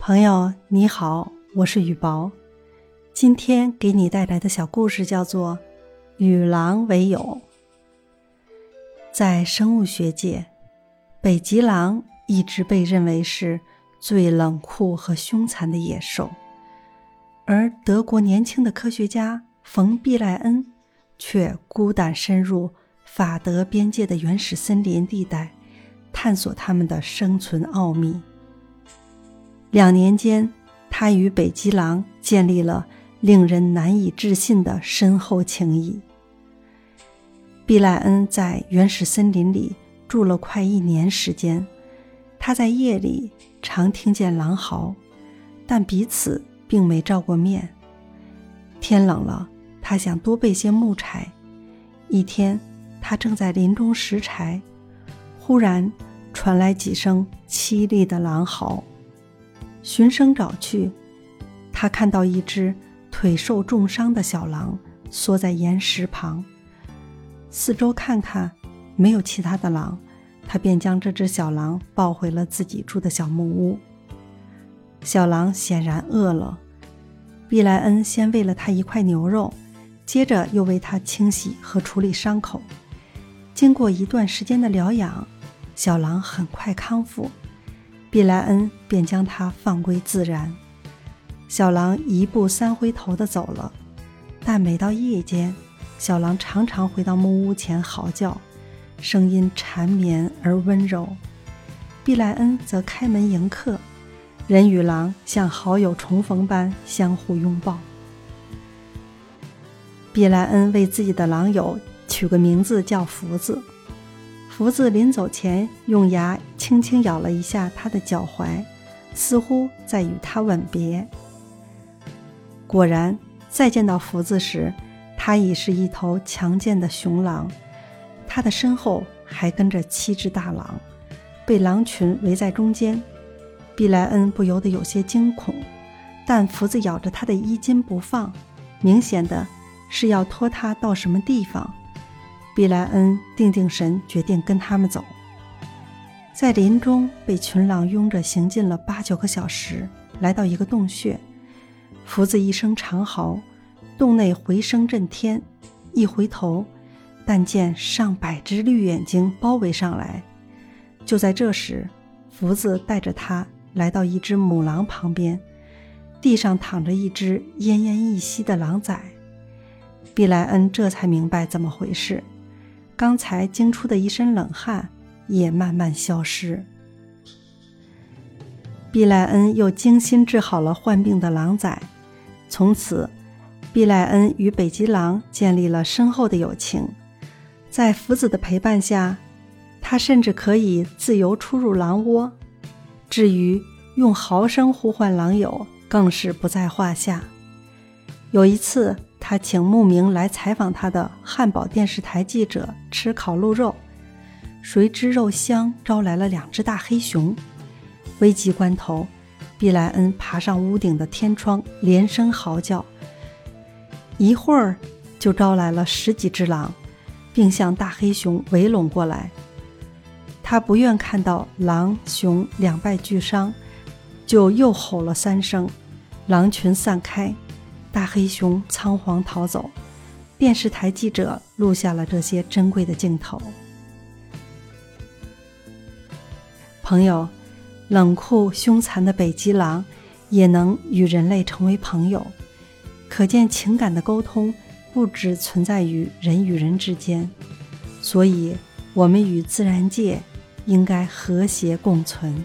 朋友你好，我是雨薄。今天给你带来的小故事叫做《与狼为友》。在生物学界，北极狼一直被认为是最冷酷和凶残的野兽，而德国年轻的科学家冯·毕赖恩却孤胆深入法德边界的原始森林地带，探索它们的生存奥秘。两年间，他与北极狼建立了令人难以置信的深厚情谊。毕莱恩在原始森林里住了快一年时间，他在夜里常听见狼嚎，但彼此并没照过面。天冷了，他想多备些木柴。一天，他正在林中拾柴，忽然传来几声凄厉的狼嚎。循声找去，他看到一只腿受重伤的小狼缩在岩石旁。四周看看，没有其他的狼，他便将这只小狼抱回了自己住的小木屋。小狼显然饿了，毕莱恩先喂了它一块牛肉，接着又为它清洗和处理伤口。经过一段时间的疗养，小狼很快康复。毕莱恩便将它放归自然。小狼一步三回头地走了，但每到夜间，小狼常常回到木屋前嚎叫，声音缠绵而温柔。毕莱恩则开门迎客，人与狼像好友重逢般相互拥抱。毕莱恩为自己的狼友取个名字叫福子。福子临走前用牙轻轻咬了一下他的脚踝，似乎在与他吻别。果然，再见到福子时，他已是一头强健的雄狼，他的身后还跟着七只大狼，被狼群围在中间。毕莱恩不由得有些惊恐，但福子咬着他的衣襟不放，明显的是要拖他到什么地方。毕莱恩定定神，决定跟他们走。在林中被群狼拥着行进了八九个小时，来到一个洞穴，福子一声长嚎，洞内回声震天。一回头，但见上百只绿眼睛包围上来。就在这时，福子带着他来到一只母狼旁边，地上躺着一只奄奄一息的狼崽。毕莱恩这才明白怎么回事。刚才惊出的一身冷汗也慢慢消失。毕莱恩又精心治好了患病的狼崽，从此，毕莱恩与北极狼建立了深厚的友情。在福子的陪伴下，他甚至可以自由出入狼窝。至于用嚎声呼唤狼友，更是不在话下。有一次。他请慕名来采访他的汉堡电视台记者吃烤鹿肉，谁知肉香招来了两只大黑熊。危急关头，毕莱恩爬上屋顶的天窗，连声嚎叫，一会儿就招来了十几只狼，并向大黑熊围拢过来。他不愿看到狼熊两败俱伤，就又吼了三声，狼群散开。大黑熊仓皇逃走，电视台记者录下了这些珍贵的镜头。朋友，冷酷凶残的北极狼也能与人类成为朋友，可见情感的沟通不只存在于人与人之间。所以，我们与自然界应该和谐共存。